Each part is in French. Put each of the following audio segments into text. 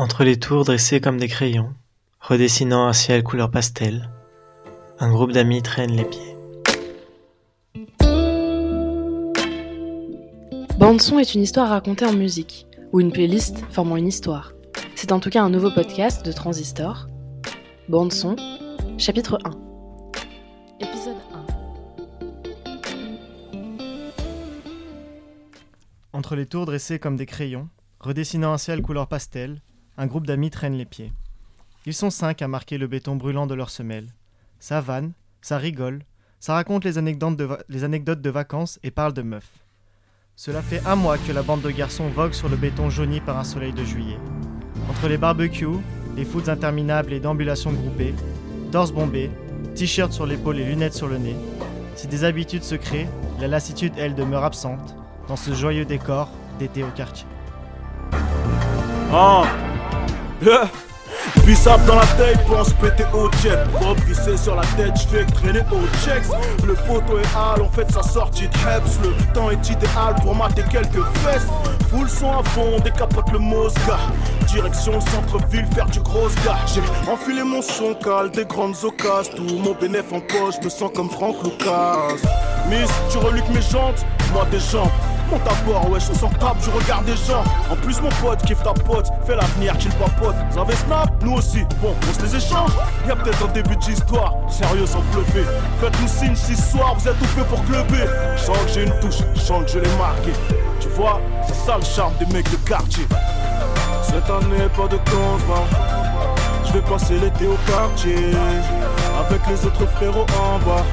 Entre les tours dressées comme des crayons, redessinant un ciel couleur pastel, un groupe d'amis traîne les pieds. Bande son est une histoire racontée en musique, ou une playlist formant une histoire. C'est en tout cas un nouveau podcast de Transistor. Bande son, chapitre 1. Épisode 1. Entre les tours dressées comme des crayons, redessinant un ciel couleur pastel, un groupe d'amis traîne les pieds. Ils sont cinq à marquer le béton brûlant de leurs semelles. Ça vanne, ça rigole, ça raconte les anecdotes de, vacances et parle de meufs. Cela fait un mois que la bande de garçons vogue sur le béton jauni par un soleil de juillet. Entre les barbecues, les foutes interminables et d'ambulations groupées, torse bombés, t-shirt sur l'épaule et lunettes sur le nez, si des habitudes se créent, la lassitude, elle, demeure absente dans ce joyeux décor d'été au quartier. Ah Bissap dans la tête pour se péter au jet. Bob vissé sur la tête, j'fais traîner au checks. Le poteau est hal, on fait sa sortie de Heps. Le temps est idéal pour mater quelques fesses. Full son à fond, décapote le Mosca. Direction le centre-ville, faire du gros gars. J'ai enfilé mon son cal, des grandes occasions. Tout mon bénéf en poche, je me sens comme Franck Lucas. Miss, tu reluques mes jantes, moi des jambes. Monte à bord, ouais, je sens table, je regarde des gens. En plus, mon pote kiffe ta pote, fais l'avenir qu'il papote. Vous avez snap, nous aussi. Bon, on se les échange. Y'a peut-être un début d'histoire, sérieux sans pleuver. Faites-nous signe si ce soir vous êtes tout fait pour clubber. Je que j'ai une touche, je que je l'ai marqué. Tu vois, c'est ça le charme des mecs de quartier. Cette année, pas de va Je vais passer l'été au quartier. Avec les autres frérots en bas.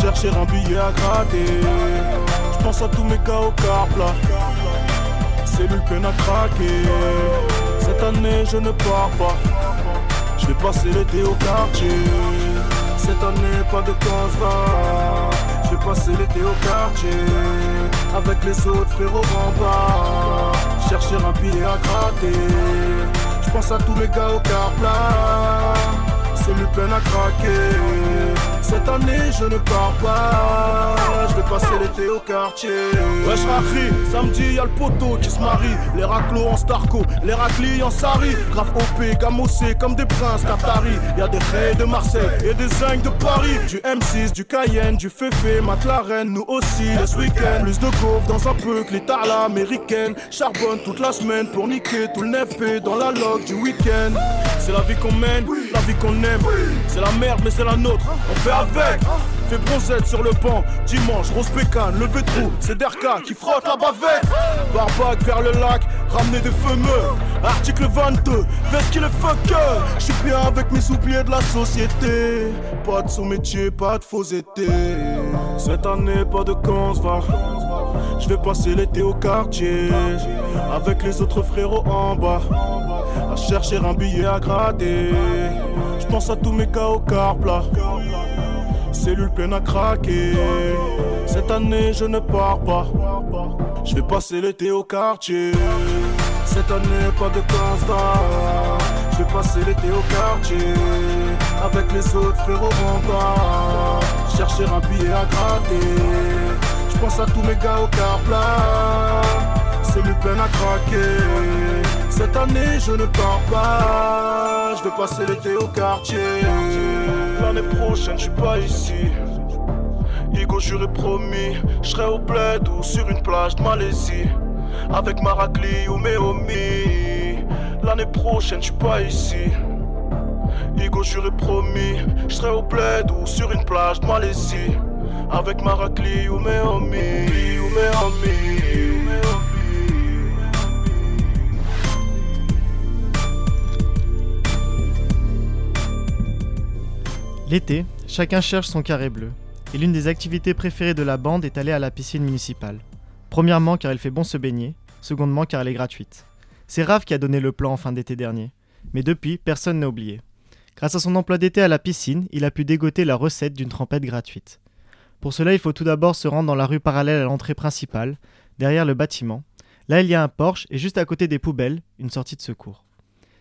Chercher un billet à gratter. Je pense à tous mes gars au carp là. Cellule peine à craquer. Cette année je ne pars pas. Je vais passer l'été au quartier. Cette année pas de constat. Je vais passer l'été au quartier. Avec les autres frérots bas. Chercher un billet à gratter. Je pense à tous mes gars au carp là. Cellule peine à craquer. Cette année je ne pars pas. Je vais passer l'été au quartier. Wesh Rafri, samedi y'a le poteau qui se marie. Les raclos en Starco, les raclis en Sari. Grave OP, gamossé comme des princes Qatari. Y'a des frais de Marseille et des zincs de Paris. Du M6, du Cayenne, du Fefe, McLaren Nous aussi ce week-end. Plus de gaufres dans un peu que les tarlas américaines. Charbonne toute la semaine pour niquer tout le nefé Dans la log du week-end. C'est la vie qu'on mène, la vie qu'on aime. C'est la merde mais c'est la nôtre avec. Fais bronzette sur le banc, dimanche, rose pécane, levé trou, c'est Derka qui frotte la bavette. Barbac vers le lac, ramener des fumeux. Article 22, veste qu'il est fucker. J'suis bien avec mes soupiers de la société. Pas de sous-métier, pas de faux été. Cette année, pas de va. Je vais passer l'été au quartier. Avec les autres frérots en bas. À chercher un billet à gratter. Je pense à tous mes gars au carp là cellule pleine à craquer. Cette année, je ne pars pas. Je vais passer l'été au quartier. Cette année, pas de constat. Je vais passer l'été au quartier. Avec les autres frérots en bas. Chercher un billet à gratter. Je pense à tous mes gars au carp là. Cellule pleine à craquer. Cette année, je ne pars pas. Je vais passer l'été au quartier. L'année prochaine, je suis pas ici. Igo, j'aurais promis, je serai au bled ou sur une plage de Malaisie. Avec Maracli ou Méomi. L'année prochaine, je suis pas ici. Igo, j'aurais promis, je au bled ou sur une plage de Malaisie. Avec Maracli ou Méomi. Ou Méomi. L'été, chacun cherche son carré bleu, et l'une des activités préférées de la bande est aller à la piscine municipale. Premièrement car il fait bon se baigner, secondement car elle est gratuite. C'est Rav qui a donné le plan en fin d'été dernier, mais depuis, personne n'a oublié. Grâce à son emploi d'été à la piscine, il a pu dégoter la recette d'une trempette gratuite. Pour cela, il faut tout d'abord se rendre dans la rue parallèle à l'entrée principale, derrière le bâtiment. Là, il y a un porche et juste à côté des poubelles, une sortie de secours.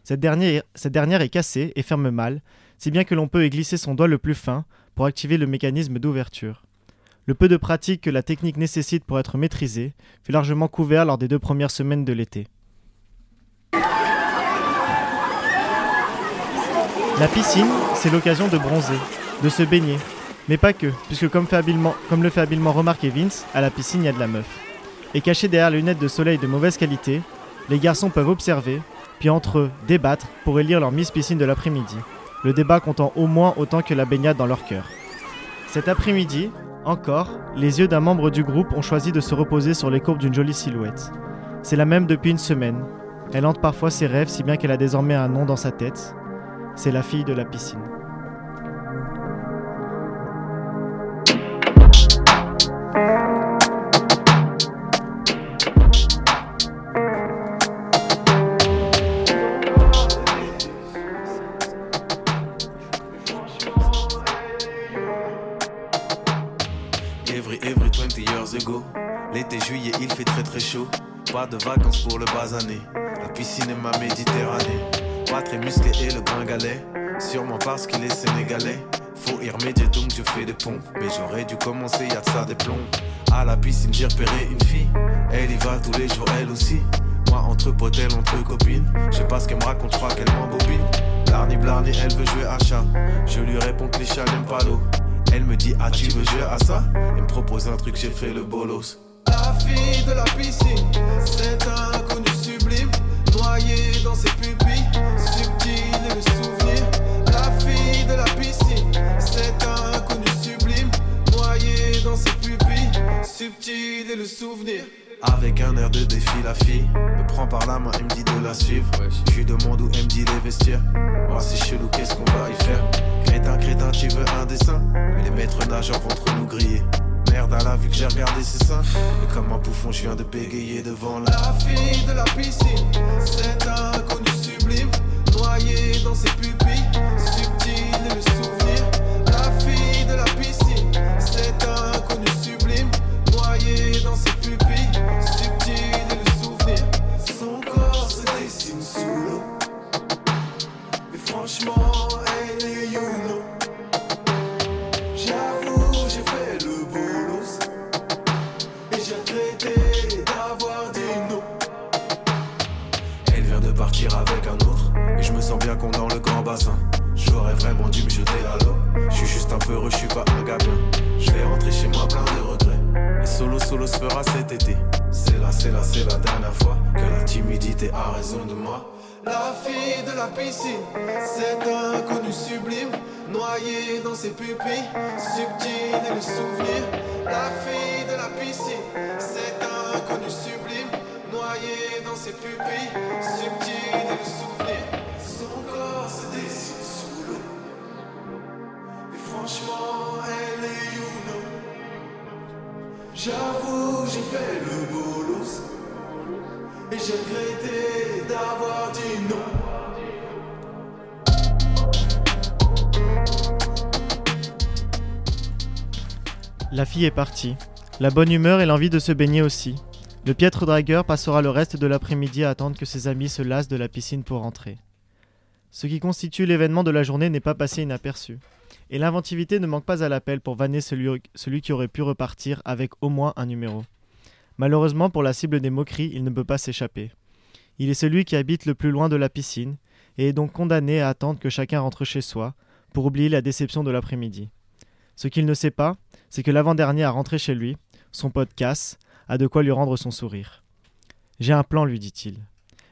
Cette dernière est cassée et ferme mal, si bien que l'on peut y glisser son doigt le plus fin pour activer le mécanisme d'ouverture. Le peu de pratique que la technique nécessite pour être maîtrisée fut largement couvert lors des deux premières semaines de l'été. La piscine, c'est l'occasion de bronzer, de se baigner. Mais pas que, puisque comme, le fait habilement remarquer Vince, à la piscine il y a de la meuf. Et cachés derrière les lunettes de soleil de mauvaise qualité, les garçons peuvent observer, puis entre eux débattre pour élire leur Miss Piscine de l'après-midi. Le débat comptant au moins autant que la baignade dans leur cœur. Cet après-midi, encore, les yeux d'un membre du groupe ont choisi de se reposer sur les courbes d'une jolie silhouette. C'est la même depuis une semaine. Elle hante parfois ses rêves si bien qu'elle a désormais un nom dans sa tête. C'est la fille de la piscine. Every, every 20 years ago. L'été, juillet, il fait très très chaud. Pas de vacances pour le basané. La piscine est ma Méditerranée. Pas très musclé et le gringalet. Sûrement parce qu'il est sénégalais. Faut y remédier donc je fais des ponts. Mais j'aurais dû commencer, y'a de ça des plombs. À la piscine, j'ai repéré une fille. Elle y va tous les jours, elle aussi. Moi, entre potes, elle entre copines. Je sais pas ce qu'elle me raconte, je crois qu'elle m'embobine. Blarni, blarni, elle veut jouer à chat. Je lui réponds que les chats n'aiment pas l'eau. Me dit, ah, tu veux jouer à ça? Elle me propose un truc, j'ai fait le bolos. La fille de la piscine, c'est un inconnu sublime. Noyé dans ses pupilles, subtil et le souvenir. La fille de la piscine, c'est un inconnu sublime. Noyé dans ses pupilles, subtil et le souvenir. Avec un air de défi, la fille me prend par la main et me dit de la suivre. Je lui demande où Oh, c'est chelou, qu'est-ce qu'on va y faire? Crétin, crétin, tu veux un dessin? Mais les maîtres nageurs vont trop nous griller. Merde à la vue que j'ai regardé ses seins. Et comme un bouffon, je viens de bégayer devant la fille de la piscine. C'est un inconnu sublime, noyé dans ses pupilles, cet. C'est là, c'est là, c'est la dernière fois que la timidité a raison de moi. La fille de la piscine, c'est un inconnu sublime, noyé dans ses pupilles, subtil et le souvenir. La fille de la piscine, c'est un inconnu sublime, noyé dans ses pupilles, subtil et le souvenir. Son corps se dessine sous l'eau. Et franchement, elle est know. J'avoue, j'ai fait le. Et j'ai regretté d'avoir dit non. La fille est partie. La bonne humeur et l'envie de se baigner aussi. Le piètre dragueur passera le reste de l'après-midi à attendre que ses amis se lassent de la piscine pour rentrer. Ce qui constitue l'événement de la journée n'est pas passé inaperçu. Et l'inventivité ne manque pas à l'appel pour vanner celui qui aurait pu repartir avec au moins un numéro. Malheureusement pour la cible des moqueries, il ne peut pas s'échapper. Il est celui qui habite le plus loin de la piscine et est donc condamné à attendre que chacun rentre chez soi pour oublier la déception de l'après-midi. Ce qu'il ne sait pas, c'est que l'avant-dernier à rentrer chez lui, son pote Cass, a de quoi lui rendre son sourire. J'ai un plan, lui dit-il.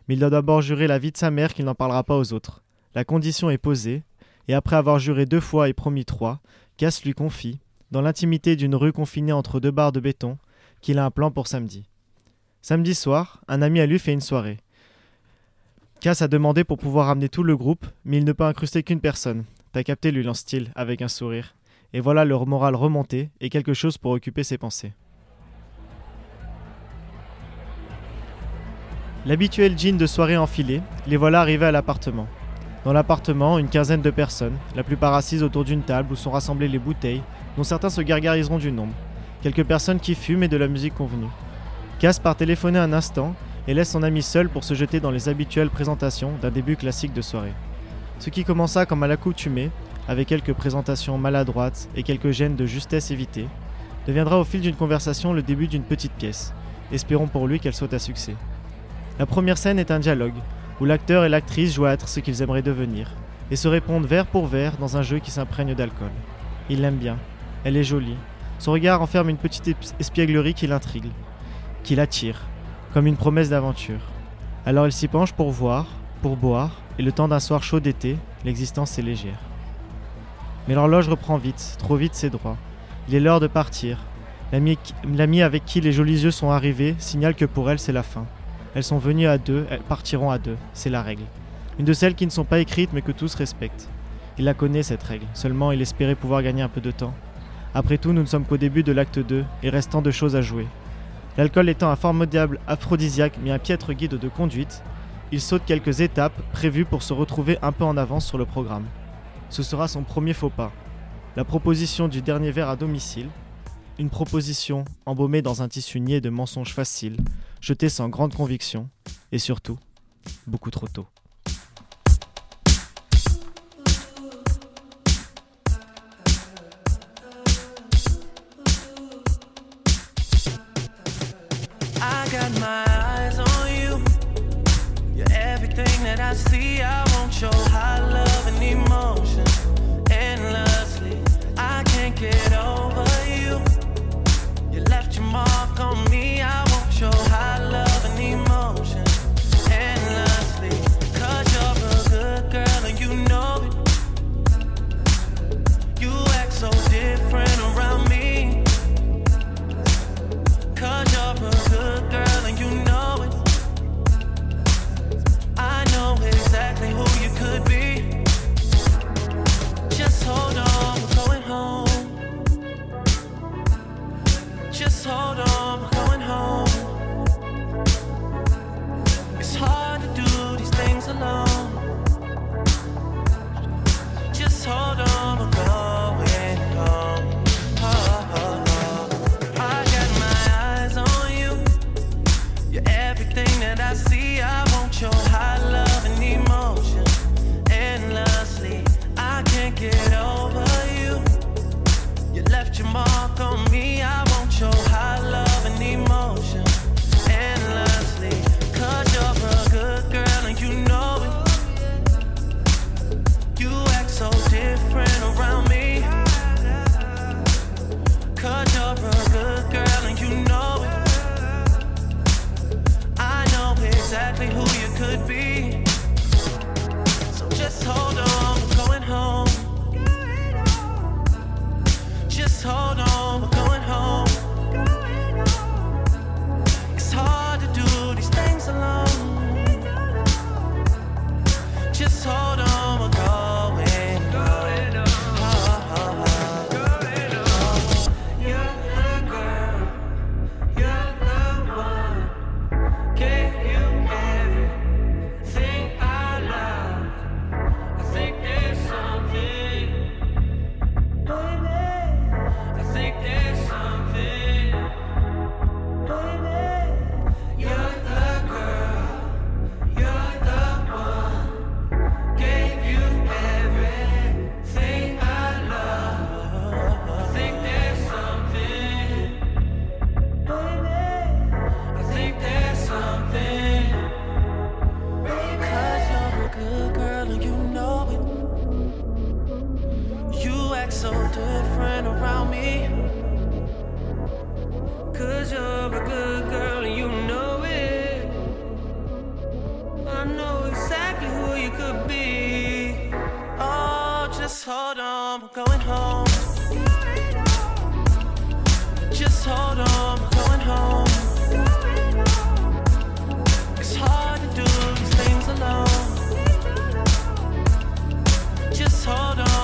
Mais il doit d'abord jurer la vie de sa mère qu'il n'en parlera pas aux autres. La condition est posée, et après avoir juré deux fois et promis trois, Cass lui confie, dans l'intimité d'une rue confinée entre deux barres de béton, qu'il a un plan pour samedi. Samedi soir, un ami à lui fait une soirée. Cass a demandé pour pouvoir amener tout le groupe, mais il ne peut incruster qu'une personne. T'as capté, lui lance-t-il, avec un sourire. Et voilà leur moral remonté et quelque chose pour occuper ses pensées. L'habituel jean de soirée enfilé, les voilà arrivés à l'appartement. Dans l'appartement, une quinzaine de personnes, la plupart assises autour d'une table où sont rassemblées les bouteilles, dont certains se gargariseront du nombre. Quelques personnes qui fument et de la musique convenue. Cass part téléphoner un instant et laisse son ami seul pour se jeter dans les habituelles présentations d'un début classique de soirée. Ce qui commença comme à l'accoutumée, avec quelques présentations maladroites et quelques gènes de justesse évitée, deviendra au fil d'une conversation le début d'une petite pièce. Espérons pour lui qu'elle soit à succès. La première scène est un dialogue, où l'acteur et l'actrice jouent à être ce qu'ils aimeraient devenir. et se répondent verre pour verre dans un jeu qui s'imprègne d'alcool. Il l'aime bien, elle est jolie. Son regard enferme une petite espièglerie qui l'intrigue, qui l'attire, comme une promesse d'aventure. Alors il s'y penche pour voir, pour boire, et le temps d'un soir chaud d'été, l'existence est légère. Mais l'horloge reprend vite, trop vite ses droits. Il est l'heure de partir. L'ami avec qui les jolis yeux sont arrivés signale que pour elle c'est la fin. Elles sont venues à deux, elles partiront à deux, c'est la règle. Une de celles qui ne sont pas écrites mais que tous respectent. Il la connaît cette règle, seulement il espérait pouvoir gagner un peu de temps. Après tout, nous ne sommes qu'au début de l'acte 2 et restant de choses à jouer. L'alcool étant un formidable aphrodisiaque mais un piètre guide de conduite, il saute quelques étapes prévues pour se retrouver un peu en avance sur le programme. Ce sera son premier faux pas. La proposition du dernier verre à domicile, une proposition embaumée dans un tissu niais de mensonges faciles, jetée sans grande conviction, et surtout, beaucoup trop tôt. see ya. exactly who you could be. Oh, just hold on, we're going home. Just hold on, we're going home. It's hard to do these things alone. Just hold on.